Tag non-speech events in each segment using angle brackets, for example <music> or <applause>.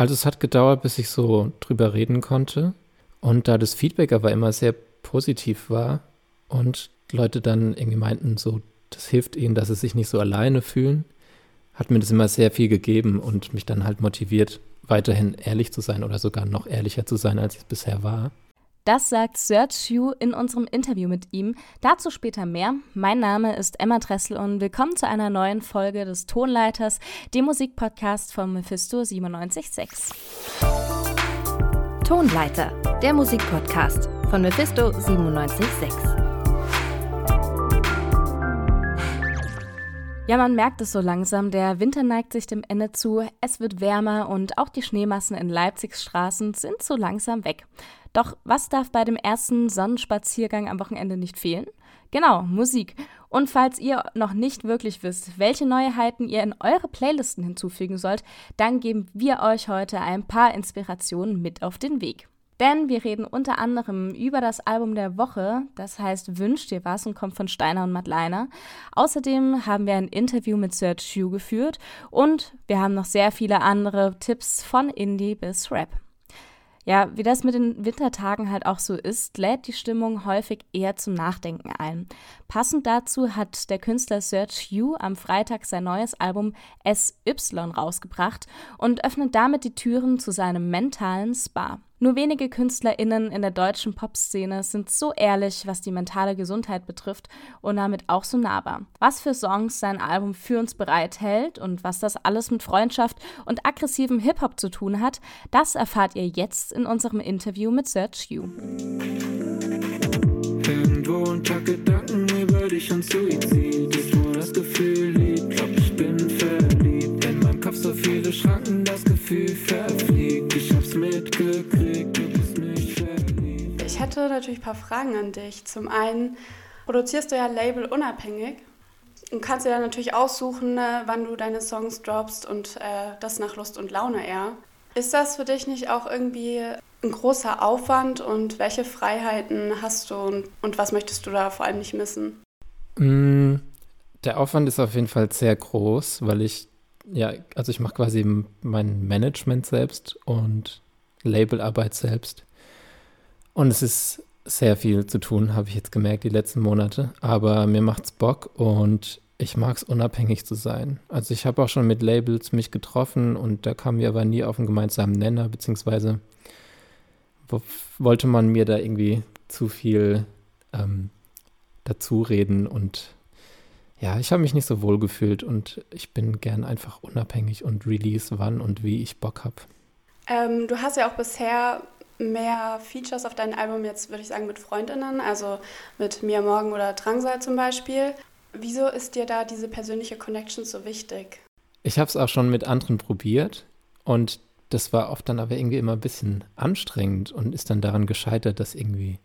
Also es hat gedauert, bis ich so drüber reden konnte. Und da das Feedback aber immer sehr positiv war und Leute dann irgendwie meinten, so, das hilft ihnen, dass sie sich nicht so alleine fühlen, hat mir das immer sehr viel gegeben und mich dann halt motiviert, weiterhin ehrlich zu sein oder sogar noch ehrlicher zu sein, als ich es bisher war. Das sagt Serge Hugh in unserem Interview mit ihm. Dazu später mehr. Mein Name ist Emma Dressel und willkommen zu einer neuen Folge des Tonleiters, dem Musikpodcast von Mephisto 976. Tonleiter, der Musikpodcast von Mephisto 976. Ja, man merkt es so langsam. Der Winter neigt sich dem Ende zu. Es wird wärmer und auch die Schneemassen in Leipzigs Straßen sind so langsam weg. Doch was darf bei dem ersten Sonnenspaziergang am Wochenende nicht fehlen? Genau, Musik. Und falls ihr noch nicht wirklich wisst, welche Neuheiten ihr in eure Playlisten hinzufügen sollt, dann geben wir euch heute ein paar Inspirationen mit auf den Weg. Denn wir reden unter anderem über das Album der Woche, das heißt Wünsch dir was und kommt von Steiner und Madleiner. Außerdem haben wir ein Interview mit Serge Hugh geführt und wir haben noch sehr viele andere Tipps von Indie bis Rap. Ja, wie das mit den Wintertagen halt auch so ist, lädt die Stimmung häufig eher zum Nachdenken ein. Passend dazu hat der Künstler Serge Hugh am Freitag sein neues Album SY rausgebracht und öffnet damit die Türen zu seinem mentalen Spa. Nur wenige KünstlerInnen in der deutschen Popszene sind so ehrlich, was die mentale Gesundheit betrifft und damit auch so nahbar. Was für Songs sein Album für uns bereithält und was das alles mit Freundschaft und aggressivem Hip-Hop zu tun hat, das erfahrt ihr jetzt in unserem Interview mit Serge Hugh. Irgendwo unter Gedanken über dich und Suizid ist, wo das Gefühl liegt. Glaub, ich bin verliebt. In meinem Kopf so viele Schranken, das Gefühl verfliegt. Hätte natürlich ein paar Fragen an dich. Zum einen produzierst du ja Label unabhängig und kannst dir dann natürlich aussuchen, äh, wann du deine Songs droppst und äh, das nach Lust und Laune eher. Ist das für dich nicht auch irgendwie ein großer Aufwand und welche Freiheiten hast du und, und was möchtest du da vor allem nicht missen? Mm, der Aufwand ist auf jeden Fall sehr groß, weil ich, ja, also ich mache quasi mein Management selbst und Labelarbeit selbst. Und es ist sehr viel zu tun, habe ich jetzt gemerkt, die letzten Monate. Aber mir macht's Bock und ich mag es unabhängig zu sein. Also ich habe auch schon mit Labels mich getroffen und da kamen wir aber nie auf einen gemeinsamen Nenner, beziehungsweise wollte man mir da irgendwie zu viel ähm, dazu reden und ja, ich habe mich nicht so wohl gefühlt und ich bin gern einfach unabhängig und release wann und wie ich Bock habe. Ähm, du hast ja auch bisher mehr Features auf deinem Album jetzt, würde ich sagen, mit Freundinnen, also mit Mia Morgen oder Drangsal zum Beispiel. Wieso ist dir da diese persönliche Connection so wichtig? Ich habe es auch schon mit anderen probiert und das war oft dann aber irgendwie immer ein bisschen anstrengend und ist dann daran gescheitert, dass irgendwie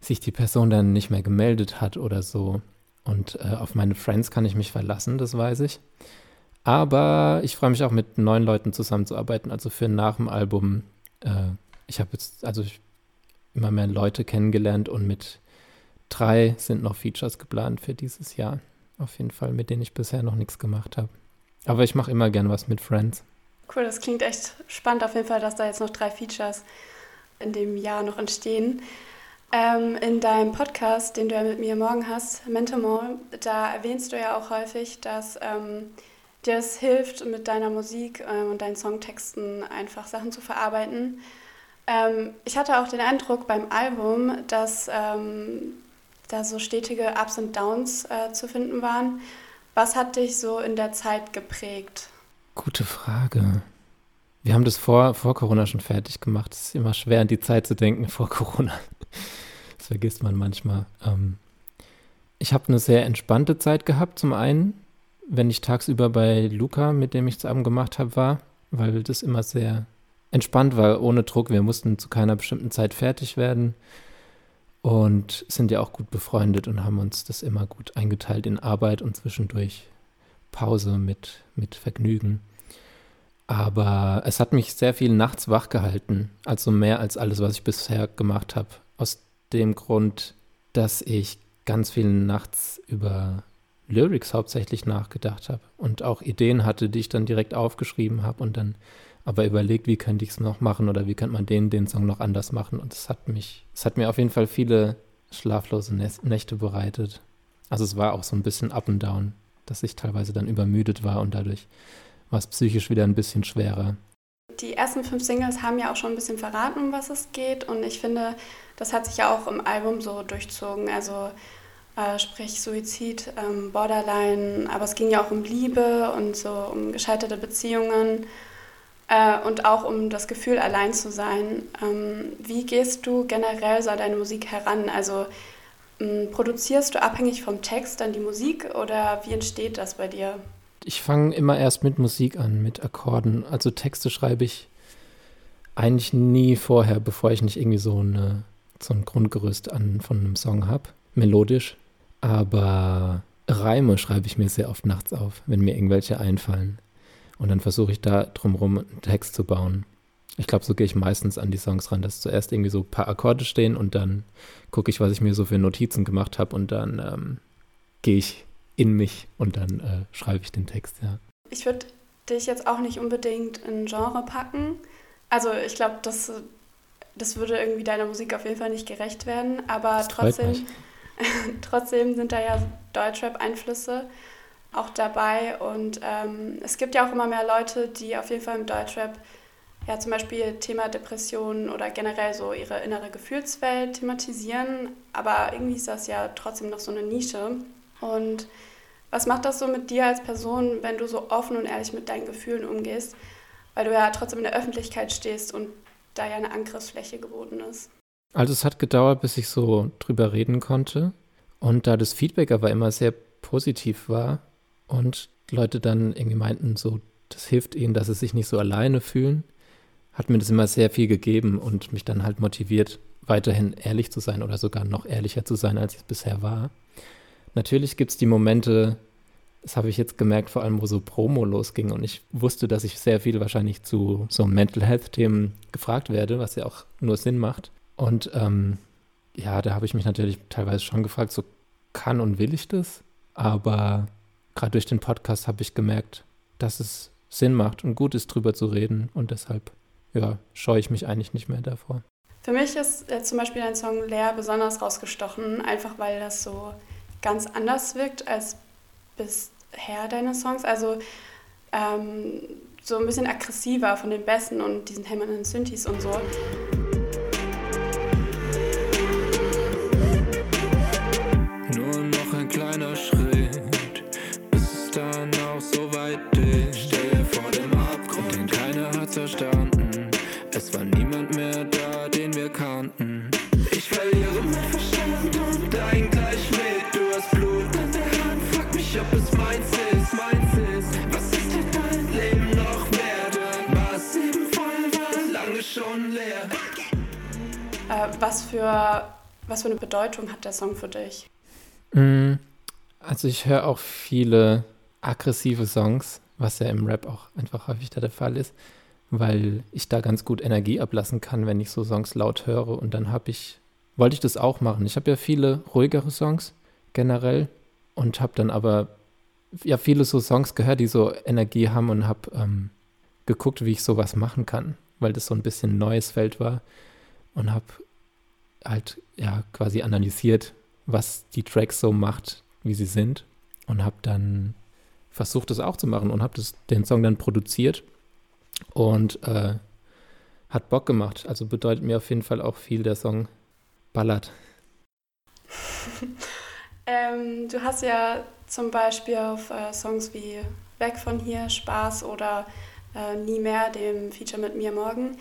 sich die Person dann nicht mehr gemeldet hat oder so. Und äh, auf meine Friends kann ich mich verlassen, das weiß ich. Aber ich freue mich auch mit neuen Leuten zusammenzuarbeiten. Also für nach dem Album äh, ich habe jetzt also immer mehr Leute kennengelernt und mit drei sind noch Features geplant für dieses Jahr. Auf jeden Fall, mit denen ich bisher noch nichts gemacht habe. Aber ich mache immer gern was mit Friends. Cool, das klingt echt spannend auf jeden Fall, dass da jetzt noch drei Features in dem Jahr noch entstehen. Ähm, in deinem Podcast, den du ja mit mir morgen hast, Mentamol, da erwähnst du ja auch häufig, dass ähm, dir es hilft, mit deiner Musik ähm, und deinen Songtexten einfach Sachen zu verarbeiten. Ähm, ich hatte auch den Eindruck beim Album, dass ähm, da so stetige Ups und Downs äh, zu finden waren. Was hat dich so in der Zeit geprägt? Gute Frage. Wir haben das vor, vor Corona schon fertig gemacht. Es ist immer schwer, an die Zeit zu denken vor Corona. <laughs> Das vergisst man manchmal. Ähm, ich habe eine sehr entspannte Zeit gehabt, zum einen, wenn ich tagsüber bei Luca, mit dem ich zusammen gemacht habe, war, weil das immer sehr entspannt war, ohne Druck. Wir mussten zu keiner bestimmten Zeit fertig werden und sind ja auch gut befreundet und haben uns das immer gut eingeteilt in Arbeit und zwischendurch Pause mit, mit Vergnügen. Aber es hat mich sehr viel nachts wach gehalten, also mehr als alles, was ich bisher gemacht habe. Aus dem Grund, dass ich ganz viel nachts über Lyrics hauptsächlich nachgedacht habe und auch Ideen hatte, die ich dann direkt aufgeschrieben habe und dann aber überlegt, wie könnte ich es noch machen oder wie könnte man den, den Song noch anders machen. Und es hat mich, es hat mir auf jeden Fall viele schlaflose Nächte bereitet. Also es war auch so ein bisschen up and down, dass ich teilweise dann übermüdet war und dadurch war es psychisch wieder ein bisschen schwerer. Die ersten fünf Singles haben ja auch schon ein bisschen verraten, um was es geht. Und ich finde, das hat sich ja auch im Album so durchzogen. Also äh, sprich Suizid, ähm, Borderline, aber es ging ja auch um Liebe und so um gescheiterte Beziehungen äh, und auch um das Gefühl, allein zu sein. Ähm, wie gehst du generell so an deine Musik heran? Also ähm, produzierst du abhängig vom Text dann die Musik oder wie entsteht das bei dir? Ich fange immer erst mit Musik an, mit Akkorden. Also Texte schreibe ich eigentlich nie vorher, bevor ich nicht irgendwie so, eine, so ein Grundgerüst an, von einem Song habe, melodisch. Aber Reime schreibe ich mir sehr oft nachts auf, wenn mir irgendwelche einfallen. Und dann versuche ich da drumherum einen Text zu bauen. Ich glaube, so gehe ich meistens an die Songs ran, dass zuerst irgendwie so ein paar Akkorde stehen und dann gucke ich, was ich mir so für Notizen gemacht habe und dann ähm, gehe ich in mich und dann äh, schreibe ich den Text, ja. Ich würde dich jetzt auch nicht unbedingt in Genre packen. Also ich glaube, das, das würde irgendwie deiner Musik auf jeden Fall nicht gerecht werden, aber trotzdem, <laughs> trotzdem sind da ja Deutschrap-Einflüsse auch dabei. Und ähm, es gibt ja auch immer mehr Leute, die auf jeden Fall im Deutschrap ja zum Beispiel Thema Depressionen oder generell so ihre innere Gefühlswelt thematisieren. Aber irgendwie ist das ja trotzdem noch so eine Nische. Und was macht das so mit dir als Person, wenn du so offen und ehrlich mit deinen Gefühlen umgehst? Weil du ja trotzdem in der Öffentlichkeit stehst und da ja eine Angriffsfläche geboten ist. Also es hat gedauert, bis ich so drüber reden konnte. Und da das Feedback aber immer sehr positiv war, und Leute dann irgendwie meinten, so, das hilft ihnen, dass sie sich nicht so alleine fühlen, hat mir das immer sehr viel gegeben und mich dann halt motiviert, weiterhin ehrlich zu sein oder sogar noch ehrlicher zu sein, als ich es bisher war. Natürlich gibt es die Momente, das habe ich jetzt gemerkt, vor allem wo so Promo losging und ich wusste, dass ich sehr viel wahrscheinlich zu so Mental Health-Themen gefragt werde, was ja auch nur Sinn macht. Und ähm, ja, da habe ich mich natürlich teilweise schon gefragt, so kann und will ich das? Aber gerade durch den Podcast habe ich gemerkt, dass es Sinn macht und gut ist, drüber zu reden. Und deshalb, ja, scheue ich mich eigentlich nicht mehr davor. Für mich ist äh, zum Beispiel ein Song Leer besonders rausgestochen, einfach weil das so ganz anders wirkt als bisher deine Songs. Also ähm, so ein bisschen aggressiver von den Besten und diesen hämmernden Synthes und so. Was für, was für eine Bedeutung hat der Song für dich? Mm, also ich höre auch viele aggressive Songs, was ja im Rap auch einfach häufig der Fall ist, weil ich da ganz gut Energie ablassen kann, wenn ich so Songs laut höre. Und dann habe ich, wollte ich das auch machen. Ich habe ja viele ruhigere Songs generell und habe dann aber ja viele so Songs gehört, die so Energie haben und habe ähm, geguckt, wie ich sowas machen kann, weil das so ein bisschen ein neues Feld war und habe halt ja quasi analysiert, was die Tracks so macht, wie sie sind und habe dann versucht, das auch zu machen und habe den Song dann produziert und äh, hat Bock gemacht. Also bedeutet mir auf jeden Fall auch viel der Song Ballert. <laughs> ähm, du hast ja zum Beispiel auf äh, Songs wie Weg von hier, Spaß oder äh, Nie mehr, dem Feature mit mir morgen.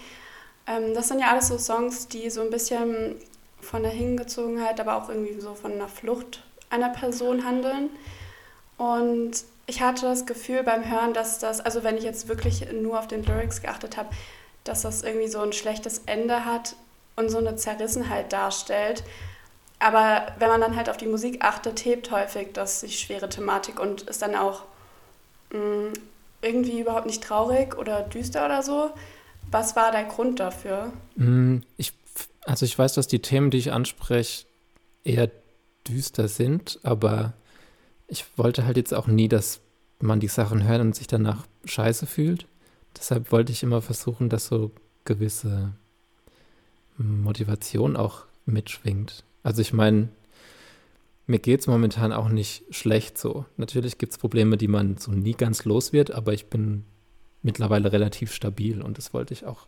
Ähm, das sind ja alles so Songs, die so ein bisschen von der Hingezogenheit, aber auch irgendwie so von einer Flucht einer Person handeln. Und ich hatte das Gefühl beim Hören, dass das, also wenn ich jetzt wirklich nur auf den Lyrics geachtet habe, dass das irgendwie so ein schlechtes Ende hat und so eine Zerrissenheit darstellt. Aber wenn man dann halt auf die Musik achtet, hebt häufig das die schwere Thematik und ist dann auch mh, mm, irgendwie überhaupt nicht traurig oder düster oder so. Was war der Grund dafür? Mm, ich also ich weiß, dass die Themen, die ich anspreche, eher düster sind, aber ich wollte halt jetzt auch nie, dass man die Sachen hört und sich danach scheiße fühlt. deshalb wollte ich immer versuchen, dass so gewisse Motivation auch mitschwingt. Also ich meine, mir geht es momentan auch nicht schlecht so. Natürlich gibt es Probleme, die man so nie ganz los wird, aber ich bin mittlerweile relativ stabil und das wollte ich auch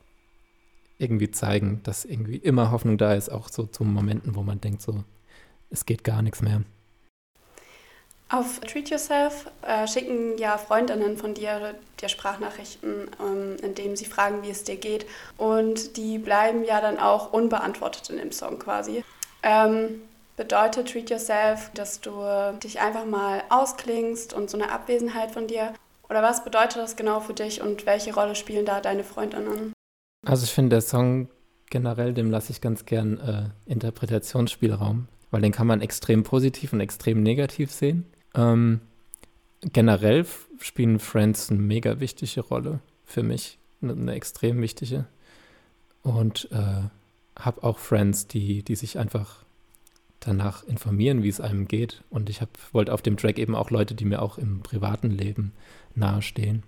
irgendwie zeigen, dass irgendwie immer Hoffnung da ist, auch so zu Momenten, wo man denkt, so, es geht gar nichts mehr. Auf Treat Yourself äh, schicken ja Freundinnen von dir dir Sprachnachrichten, ähm, in denen sie fragen, wie es dir geht. Und die bleiben ja dann auch unbeantwortet in dem Song quasi. Ähm, bedeutet Treat Yourself, dass du dich einfach mal ausklingst und so eine Abwesenheit von dir? Oder was bedeutet das genau für dich und welche Rolle spielen da deine Freundinnen? Also ich finde, der Song generell, dem lasse ich ganz gern äh, Interpretationsspielraum, weil den kann man extrem positiv und extrem negativ sehen. Ähm, generell spielen Friends eine mega wichtige Rolle für mich, eine, eine extrem wichtige. Und äh, habe auch Friends, die, die sich einfach danach informieren, wie es einem geht. Und ich wollte auf dem Track eben auch Leute, die mir auch im privaten Leben nahestehen.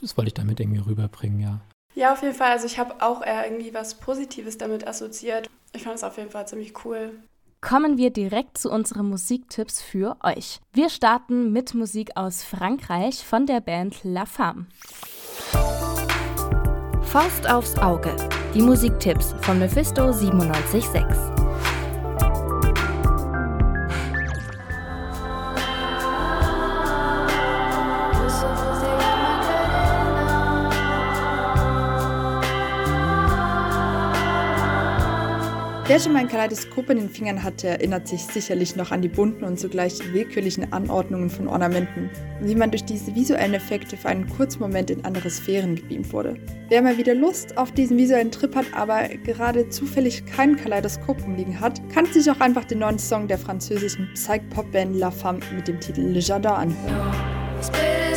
Das wollte ich damit irgendwie rüberbringen, ja. Ja, auf jeden Fall. Also ich habe auch eher irgendwie was Positives damit assoziiert. Ich fand es auf jeden Fall ziemlich cool. Kommen wir direkt zu unseren Musiktipps für euch. Wir starten mit Musik aus Frankreich von der Band La Femme. Faust aufs Auge. Die Musiktipps von Mephisto 976. Wer schon mal ein Kaleidoskop in den Fingern hatte, erinnert sich sicherlich noch an die bunten und zugleich willkürlichen Anordnungen von Ornamenten und wie man durch diese visuellen Effekte für einen kurzen Moment in andere Sphären gebeamt wurde. Wer mal wieder Lust auf diesen visuellen Trip hat, aber gerade zufällig kein Kaleidoskop umliegen hat, kann sich auch einfach den neuen Song der französischen Psych-Pop-Band La Femme mit dem Titel Le Jardin anhören.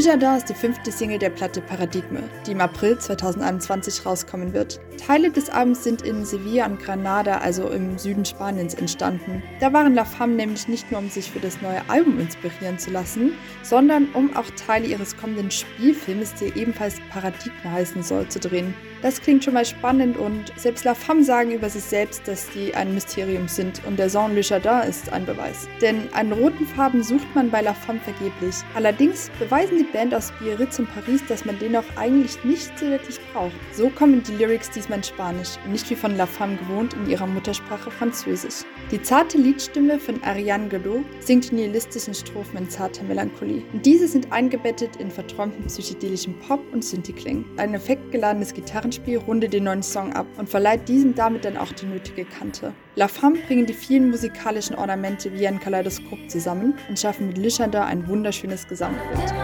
Jardin ist die fünfte Single der Platte Paradigme, die im April 2021 rauskommen wird. Teile des Albums sind in Sevilla und Granada, also im Süden Spaniens, entstanden. Da waren La Femme nämlich nicht nur, um sich für das neue Album inspirieren zu lassen, sondern um auch Teile ihres kommenden Spielfilms, der ebenfalls Paradigme heißen soll, zu drehen. Das klingt schon mal spannend und selbst La Femme sagen über sich selbst, dass sie ein Mysterium sind und der Song Le Jardin ist ein Beweis. Denn einen roten Farben sucht man bei La Femme vergeblich. Allerdings beweisen die Band aus Biarritz und Paris, dass man den auch eigentlich nicht so wirklich braucht. So kommen die Lyrics diesmal in Spanisch und nicht wie von La Femme gewohnt in ihrer Muttersprache Französisch. Die zarte Liedstimme von Ariane Godot singt die nihilistischen Strophen in zarter Melancholie. Und diese sind eingebettet in verträumten psychedelischen Pop- und Synthi-Klängen. Ein effektgeladenes Gitarren Gitarrenspiel rundet den neuen Song ab und verleiht diesem damit dann auch die nötige Kante. La Femme bringen die vielen musikalischen Ornamente wie ein Kaleidoskop zusammen und schaffen mit Lischanda ein wunderschönes Gesamtbild.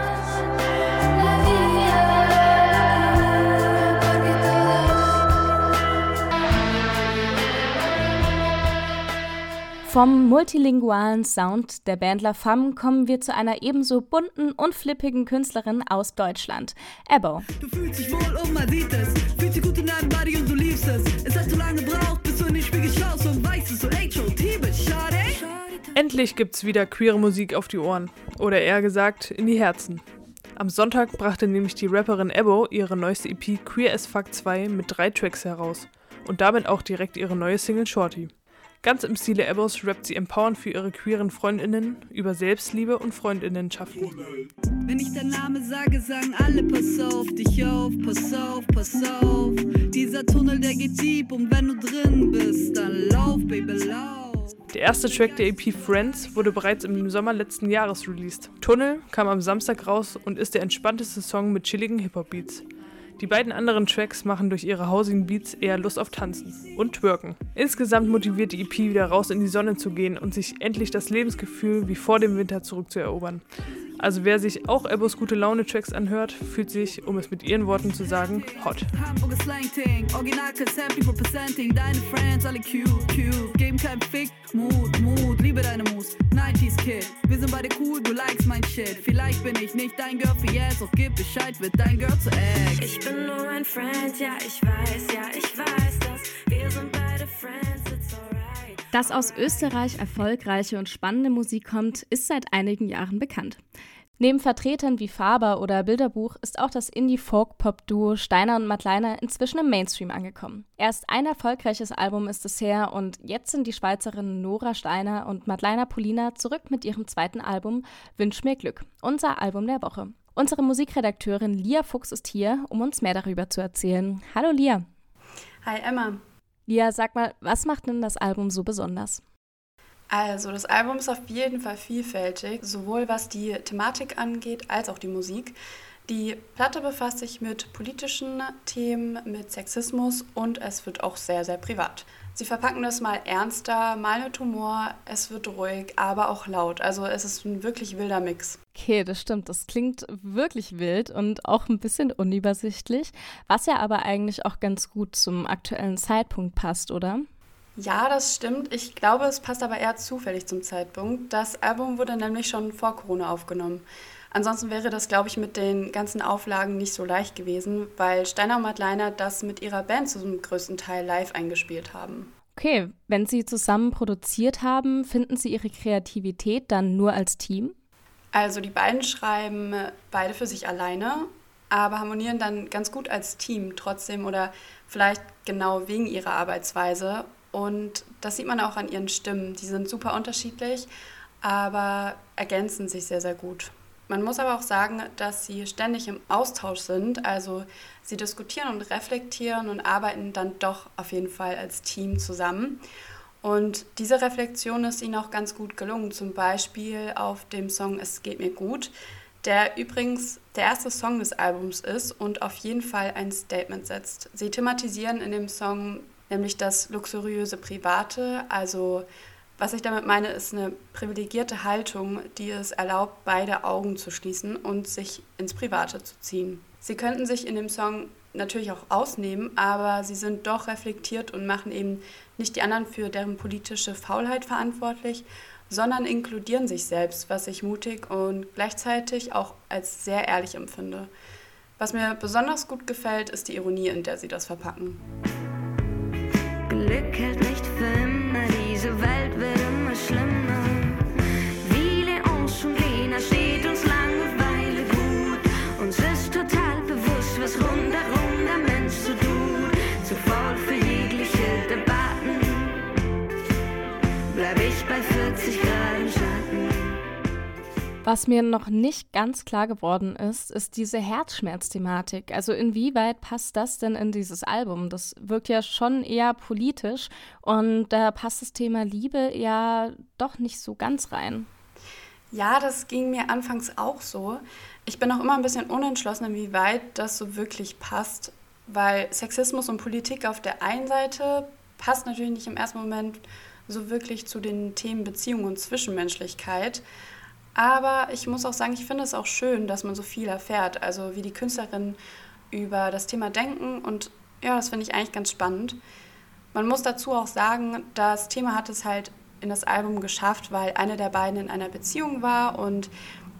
Vom multilingualen Sound der Band La Femme kommen wir zu einer ebenso bunten und flippigen Künstlerin aus Deutschland, Ebo. Du fühlst dich wohl und man sieht es. Fühlt sich gut in deinem Body und du liebst es. Endlich gibt's wieder queere Musik auf die Ohren. Oder eher gesagt, in die Herzen. Am Sonntag brachte nämlich die Rapperin Ebo ihre neueste EP Queer as Fuck 2 mit drei Tracks heraus. Und damit auch direkt ihre neue Single Shorty. Ganz im Stile Ebbos rappt sie empowernd für ihre queeren Freundinnen über Selbstliebe und Freundinnenschaften. Wenn ich deinen Namen sage, sagen alle pass auf dich auf, pass auf, pass auf. Dieser Tunnel, der geht deep und wenn du drin bist, dann lauf, Baby, lauf. Der erste Track der EP Friends wurde bereits im Sommer letzten Jahres released. Tunnel kam am Samstag raus und ist der entspannteste Song mit chilligen Hip-Hop-Beats. Die beiden anderen Tracks machen durch ihre Housing Beats eher Lust auf Tanzen und Twerken. Insgesamt motiviert die EP wieder raus in die Sonne zu gehen und sich endlich das Lebensgefühl wie vor dem Winter zurückzuerobern. Also wer sich auch Ebos gute Laune-Tracks anhört, fühlt sich, um es mit ihren Worten zu sagen, hot. Mut, Shit. Vielleicht bin ich nicht dein Girl für jetzt, doch gib Bescheid, wird dein Girl zu Ex. Ich bin nur ein Friend, ja, ich weiß, ja, ich weiß, dass wir sind beide Friends, it's alright. Dass aus Österreich erfolgreiche und spannende Musik kommt, ist seit einigen Jahren bekannt. Neben Vertretern wie Faber oder Bilderbuch ist auch das Indie-Folk-Pop-Duo Steiner und Madleiner inzwischen im Mainstream angekommen. Erst ein erfolgreiches Album ist es her und jetzt sind die Schweizerinnen Nora Steiner und Madleiner Polina zurück mit ihrem zweiten Album Wünsch mir Glück, unser Album der Woche. Unsere Musikredakteurin Lia Fuchs ist hier, um uns mehr darüber zu erzählen. Hallo Lia. Hi Emma. Lia, sag mal, was macht denn das Album so besonders? Also, das Album ist auf jeden Fall vielfältig, sowohl was die Thematik angeht, als auch die Musik. Die Platte befasst sich mit politischen Themen, mit Sexismus und es wird auch sehr, sehr privat. Sie verpacken das mal ernster, mal mit Humor, es wird ruhig, aber auch laut. Also es ist ein wirklich wilder Mix. Okay, das stimmt. Das klingt wirklich wild und auch ein bisschen unübersichtlich, was ja aber eigentlich auch ganz gut zum aktuellen Zeitpunkt passt, oder? Ja, das stimmt. Ich glaube, es passt aber eher zufällig zum Zeitpunkt. Das Album wurde nämlich schon vor Corona aufgenommen. Ansonsten wäre das, glaube ich, mit den ganzen Auflagen nicht so leicht gewesen, weil Steiner und Madleiner das mit ihrer Band zum größten Teil live eingespielt haben. Okay, wenn Sie zusammen produziert haben, finden Sie Ihre Kreativität dann nur als Team? Also die beiden schreiben beide für sich alleine, aber harmonieren dann ganz gut als Team trotzdem oder vielleicht genau wegen ihrer Arbeitsweise und das sieht man auch an ihren Stimmen. Die sind super unterschiedlich, aber ergänzen sich sehr, sehr gut. Man muss aber auch sagen, dass sie ständig im Austausch sind. Also sie diskutieren und reflektieren und arbeiten dann doch auf jeden Fall als Team zusammen. Und diese Reflexion ist ihnen auch ganz gut gelungen. Zum Beispiel auf dem Song Es geht mir gut, der übrigens der erste Song des Albums ist und auf jeden Fall ein Statement setzt. Sie thematisieren in dem Song nämlich das luxuriöse Private. Also was ich damit meine, ist eine privilegierte Haltung, die es erlaubt, beide Augen zu schließen und sich ins Private zu ziehen. Sie könnten sich in dem Song natürlich auch ausnehmen, aber sie sind doch reflektiert und machen eben nicht die anderen für deren politische Faulheit verantwortlich, sondern inkludieren sich selbst, was ich mutig und gleichzeitig auch als sehr ehrlich empfinde. Was mir besonders gut gefällt, ist die Ironie, in der sie das verpacken. Glück hält nicht für Was mir noch nicht ganz klar geworden ist, ist diese Herzschmerzthematik. Also inwieweit passt das denn in dieses Album? Das wirkt ja schon eher politisch und da passt das Thema Liebe ja doch nicht so ganz rein. Ja, das ging mir anfangs auch so. Ich bin auch immer ein bisschen unentschlossen, inwieweit das so wirklich passt, weil Sexismus und Politik auf der einen Seite passt natürlich nicht im ersten Moment so wirklich zu den Themen Beziehung und Zwischenmenschlichkeit. Aber ich muss auch sagen, ich finde es auch schön, dass man so viel erfährt. Also wie die Künstlerinnen über das Thema denken. Und ja, das finde ich eigentlich ganz spannend. Man muss dazu auch sagen, das Thema hat es halt in das Album geschafft, weil eine der beiden in einer Beziehung war und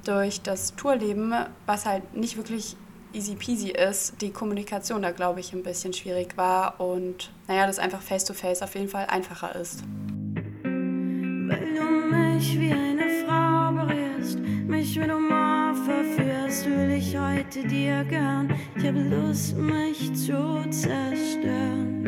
durch das Tourleben, was halt nicht wirklich easy peasy ist, die Kommunikation da, glaube ich, ein bisschen schwierig war und naja, das einfach face-to-face -face auf jeden Fall einfacher ist. Weil du mich wie eine mich mit Humor verführst, will ich heute dir gern. Ich habe Lust, mich zu zerstören.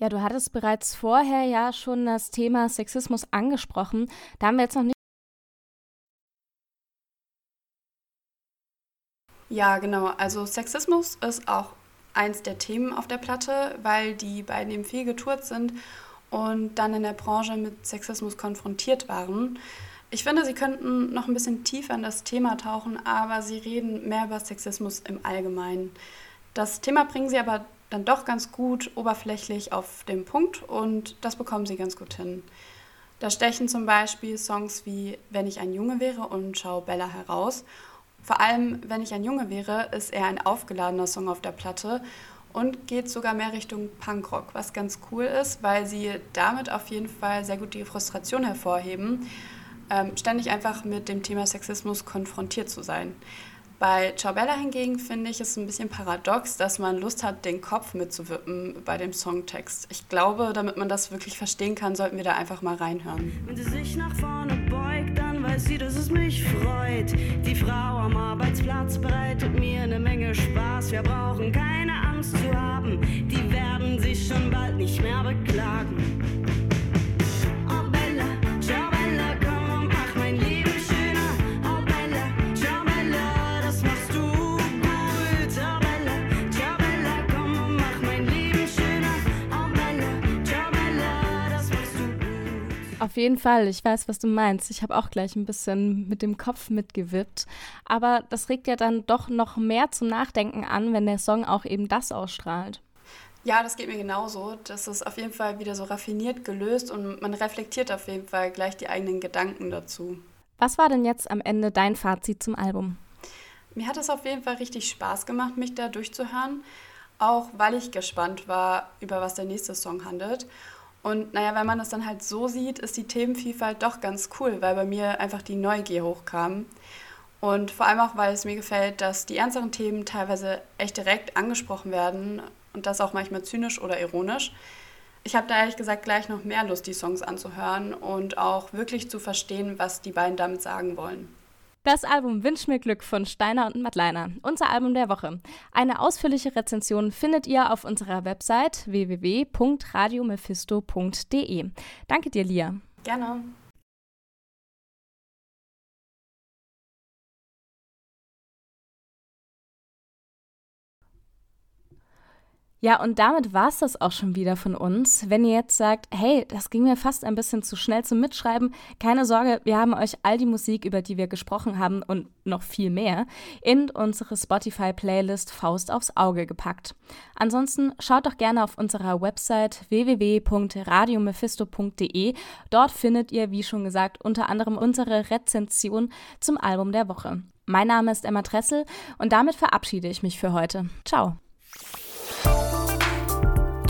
Ja, du hattest bereits vorher ja schon das Thema Sexismus angesprochen. Da haben wir jetzt noch nicht. Ja, genau. Also Sexismus ist auch eins der Themen auf der Platte, weil die beiden eben viel getourt sind und dann in der Branche mit Sexismus konfrontiert waren. Ich finde, sie könnten noch ein bisschen tiefer in das Thema tauchen, aber sie reden mehr über Sexismus im Allgemeinen. Das Thema bringen sie aber dann doch ganz gut oberflächlich auf dem Punkt und das bekommen sie ganz gut hin. Da stechen zum Beispiel Songs wie Wenn ich ein Junge wäre und Schau Bella heraus. Vor allem Wenn ich ein Junge wäre ist eher ein aufgeladener Song auf der Platte und geht sogar mehr Richtung Punkrock, was ganz cool ist, weil sie damit auf jeden Fall sehr gut die Frustration hervorheben, ähm, ständig einfach mit dem Thema Sexismus konfrontiert zu sein. Bei Ciao Bella hingegen finde ich es ein bisschen paradox, dass man Lust hat, den Kopf mitzuwippen bei dem Songtext. Ich glaube, damit man das wirklich verstehen kann, sollten wir da einfach mal reinhören. Wenn sie sich nach vorne beugt, dann weiß sie, dass es mich freut. Die Frau am Arbeitsplatz bereitet mir eine Menge Spaß. Wir brauchen keine Angst zu haben, die werden sich schon bald nicht mehr beklagen. Auf jeden Fall, ich weiß, was du meinst. Ich habe auch gleich ein bisschen mit dem Kopf mitgewippt. Aber das regt ja dann doch noch mehr zum Nachdenken an, wenn der Song auch eben das ausstrahlt. Ja, das geht mir genauso. Das ist auf jeden Fall wieder so raffiniert gelöst und man reflektiert auf jeden Fall gleich die eigenen Gedanken dazu. Was war denn jetzt am Ende dein Fazit zum Album? Mir hat es auf jeden Fall richtig Spaß gemacht, mich da durchzuhören. Auch weil ich gespannt war, über was der nächste Song handelt. Und naja, wenn man das dann halt so sieht, ist die Themenvielfalt doch ganz cool, weil bei mir einfach die Neugier hochkam. Und vor allem auch, weil es mir gefällt, dass die ernsteren Themen teilweise echt direkt angesprochen werden und das auch manchmal zynisch oder ironisch. Ich habe da ehrlich gesagt gleich noch mehr Lust, die Songs anzuhören und auch wirklich zu verstehen, was die beiden damit sagen wollen. Das Album Wünsch mir Glück von Steiner und Madleiner, unser Album der Woche. Eine ausführliche Rezension findet ihr auf unserer Website www.radiomephisto.de. Danke dir, Lia. Gerne. Ja, und damit war es das auch schon wieder von uns. Wenn ihr jetzt sagt, hey, das ging mir fast ein bisschen zu schnell zum Mitschreiben, keine Sorge, wir haben euch all die Musik, über die wir gesprochen haben und noch viel mehr, in unsere Spotify-Playlist Faust aufs Auge gepackt. Ansonsten schaut doch gerne auf unserer Website www.radiomephisto.de. Dort findet ihr, wie schon gesagt, unter anderem unsere Rezension zum Album der Woche. Mein Name ist Emma Dressel und damit verabschiede ich mich für heute. Ciao.